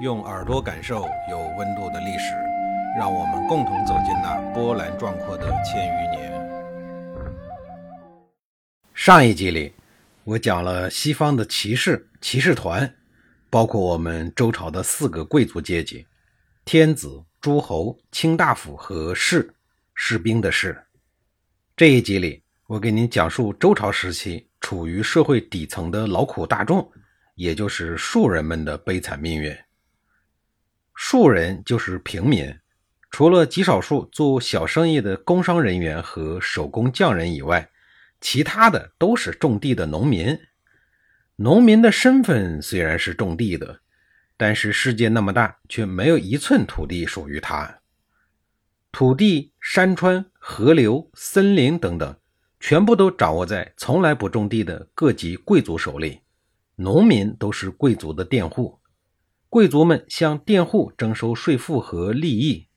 用耳朵感受有温度的历史，让我们共同走进那波澜壮阔的千余年。上一集里，我讲了西方的骑士、骑士团，包括我们周朝的四个贵族阶级：天子、诸侯、卿大夫和士，士兵的士。这一集里，我给您讲述周朝时期处于社会底层的劳苦大众，也就是庶人们的悲惨命运。庶人就是平民，除了极少数做小生意的工商人员和手工匠人以外，其他的都是种地的农民。农民的身份虽然是种地的，但是世界那么大，却没有一寸土地属于他。土地、山川、河流、森林等等，全部都掌握在从来不种地的各级贵族手里。农民都是贵族的佃户。贵族们向佃户征收税赋和利益，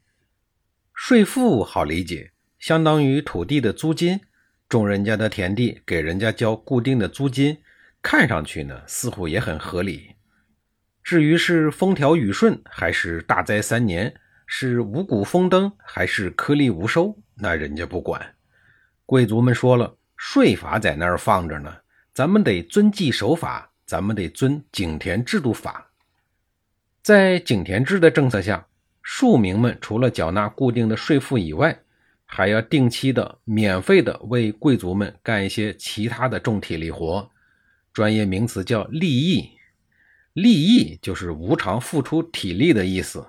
税赋好理解，相当于土地的租金，种人家的田地给人家交固定的租金，看上去呢似乎也很合理。至于是风调雨顺还是大灾三年，是五谷丰登还是颗粒无收，那人家不管。贵族们说了，税法在那儿放着呢，咱们得遵纪守法，咱们得遵井田制度法。在井田制的政策下，庶民们除了缴纳固定的税赋以外，还要定期的、免费的为贵族们干一些其他的重体力活，专业名词叫利益。利益就是无偿付出体力的意思，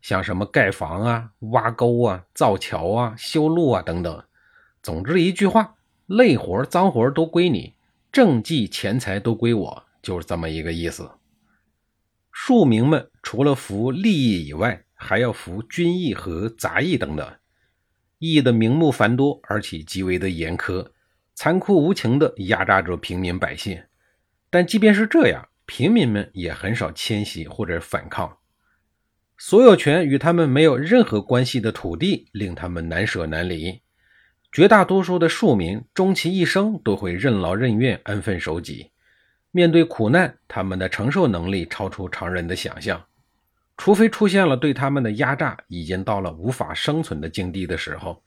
像什么盖房啊、挖沟啊、造桥啊、修路啊等等。总之一句话，累活、脏活都归你，政绩、钱财都归我，就是这么一个意思。庶民们除了服利益以外，还要服军役和杂役等等。役的名目繁多，而且极为的严苛，残酷无情地压榨着平民百姓。但即便是这样，平民们也很少迁徙或者反抗。所有权与他们没有任何关系的土地，令他们难舍难离。绝大多数的庶民，终其一生都会任劳任怨，安分守己。面对苦难，他们的承受能力超出常人的想象。除非出现了对他们的压榨已经到了无法生存的境地的时候，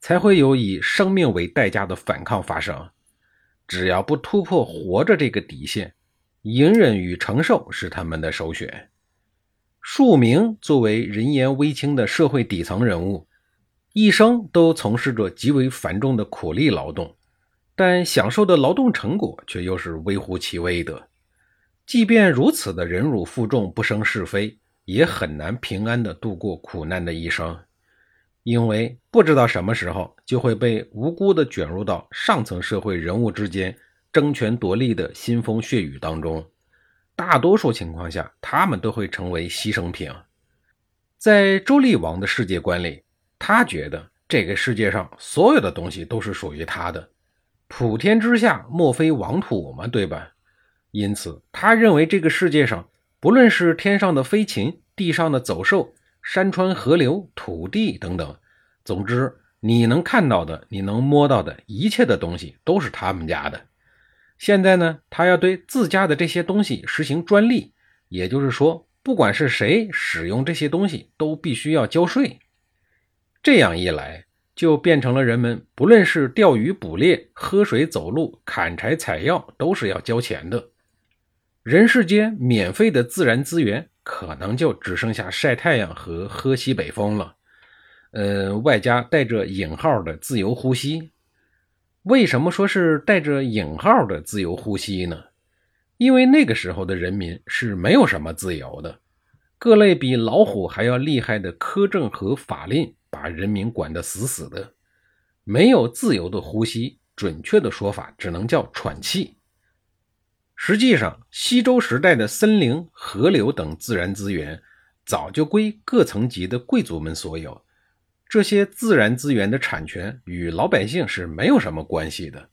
才会有以生命为代价的反抗发生。只要不突破活着这个底线，隐忍与承受是他们的首选。庶民作为人言微轻的社会底层人物，一生都从事着极为繁重的苦力劳动。但享受的劳动成果却又是微乎其微的。即便如此的忍辱负重、不生是非，也很难平安的度过苦难的一生，因为不知道什么时候就会被无辜的卷入到上层社会人物之间争权夺利的腥风血雨当中。大多数情况下，他们都会成为牺牲品。在周厉王的世界观里，他觉得这个世界上所有的东西都是属于他的。普天之下，莫非王土吗？对吧？因此，他认为这个世界上，不论是天上的飞禽、地上的走兽、山川河流、土地等等，总之，你能看到的、你能摸到的一切的东西，都是他们家的。现在呢，他要对自家的这些东西实行专利，也就是说，不管是谁使用这些东西，都必须要交税。这样一来，就变成了人们不论是钓鱼捕猎、喝水走路、砍柴采药，都是要交钱的。人世间免费的自然资源，可能就只剩下晒太阳和喝西北风了。呃，外加带着引号的自由呼吸。为什么说是带着引号的自由呼吸呢？因为那个时候的人民是没有什么自由的，各类比老虎还要厉害的苛政和法令。把人民管得死死的，没有自由的呼吸，准确的说法只能叫喘气。实际上，西周时代的森林、河流等自然资源早就归各层级的贵族们所有，这些自然资源的产权与老百姓是没有什么关系的。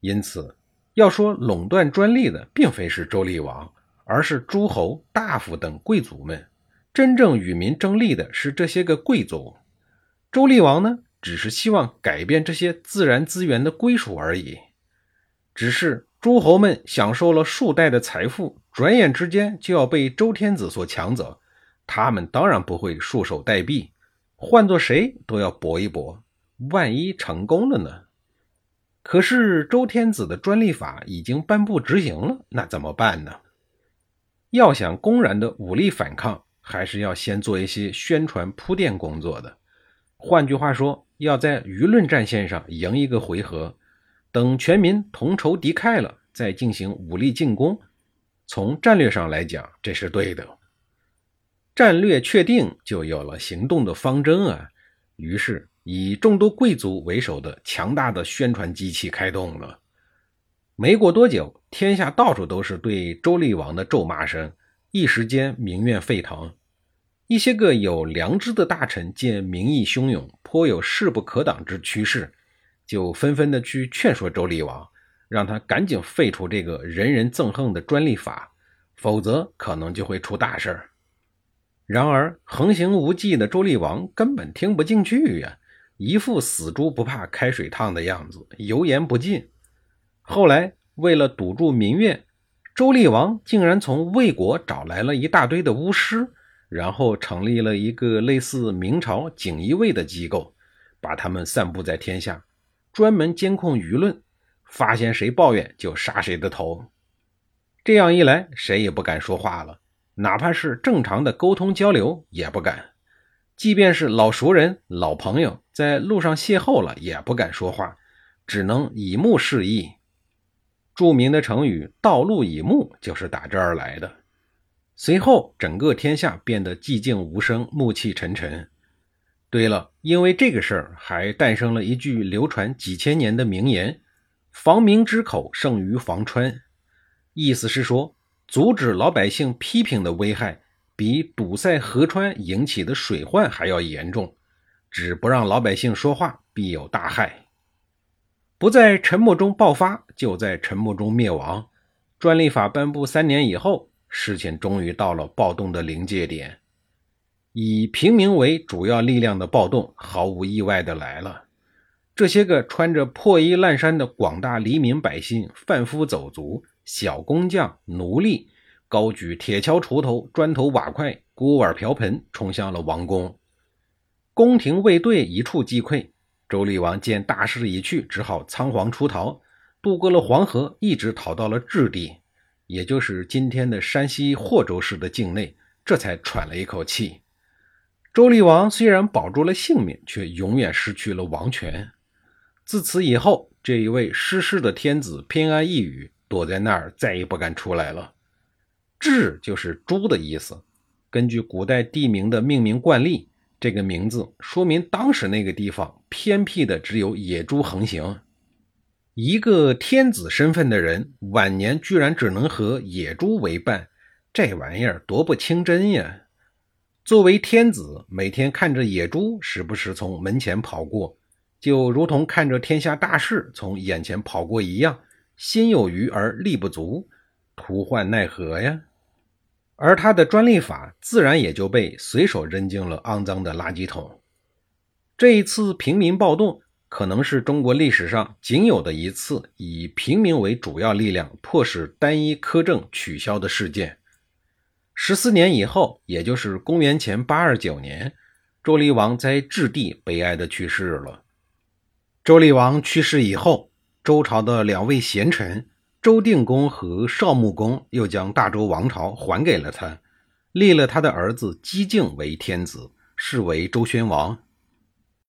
因此，要说垄断专利的，并非是周厉王，而是诸侯、大夫等贵族们。真正与民争利的是这些个贵族。周厉王呢，只是希望改变这些自然资源的归属而已。只是诸侯们享受了数代的财富，转眼之间就要被周天子所抢走，他们当然不会束手待毙，换做谁都要搏一搏。万一成功了呢？可是周天子的专利法已经颁布执行了，那怎么办呢？要想公然的武力反抗，还是要先做一些宣传铺垫工作的。换句话说，要在舆论战线上赢一个回合，等全民同仇敌忾了，再进行武力进攻。从战略上来讲，这是对的。战略确定，就有了行动的方针啊。于是，以众多贵族为首的强大的宣传机器开动了。没过多久，天下到处都是对周厉王的咒骂声，一时间民怨沸腾。一些个有良知的大臣见民意汹涌，颇有势不可挡之趋势，就纷纷的去劝说周厉王，让他赶紧废除这个人人憎恨的专利法，否则可能就会出大事儿。然而横行无忌的周厉王根本听不进去呀，一副死猪不怕开水烫的样子，油盐不进。后来，为了堵住民怨，周厉王竟然从魏国找来了一大堆的巫师，然后成立了一个类似明朝锦衣卫的机构，把他们散布在天下，专门监控舆论，发现谁抱怨就杀谁的头。这样一来，谁也不敢说话了，哪怕是正常的沟通交流也不敢，即便是老熟人、老朋友在路上邂逅了，也不敢说话，只能以目示意。著名的成语“道路以目”就是打这儿来的。随后，整个天下变得寂静无声、暮气沉沉。对了，因为这个事儿，还诞生了一句流传几千年的名言：“防民之口，胜于防川。”意思是说，阻止老百姓批评的危害，比堵塞河川引起的水患还要严重。只不让老百姓说话，必有大害。不在沉默中爆发，就在沉默中灭亡。专利法颁布三年以后，事情终于到了暴动的临界点。以平民为主要力量的暴动，毫无意外的来了。这些个穿着破衣烂衫的广大黎民百姓、贩夫走卒、小工匠、奴隶，高举铁锹、锄头、砖头、瓦块、锅碗瓢盆，冲向了王宫。宫廷卫队一触即溃。周厉王见大势已去，只好仓皇出逃，渡过了黄河，一直逃到了质地，也就是今天的山西霍州市的境内，这才喘了一口气。周厉王虽然保住了性命，却永远失去了王权。自此以后，这一位失势的天子偏安一隅，躲在那儿，再也不敢出来了。质就是猪的意思，根据古代地名的命名惯例。这个名字说明当时那个地方偏僻的只有野猪横行。一个天子身份的人，晚年居然只能和野猪为伴，这玩意儿多不清真呀！作为天子，每天看着野猪时不时从门前跑过，就如同看着天下大事从眼前跑过一样，心有余而力不足，徒患奈何呀！而他的专利法自然也就被随手扔进了肮脏的垃圾桶。这一次平民暴动可能是中国历史上仅有的一次以平民为主要力量迫使单一苛政取消的事件。十四年以后，也就是公元前八二九年，周厉王在质地悲哀的去世了。周厉王去世以后，周朝的两位贤臣。周定公和少穆公又将大周王朝还给了他，立了他的儿子姬敬为天子，是为周宣王。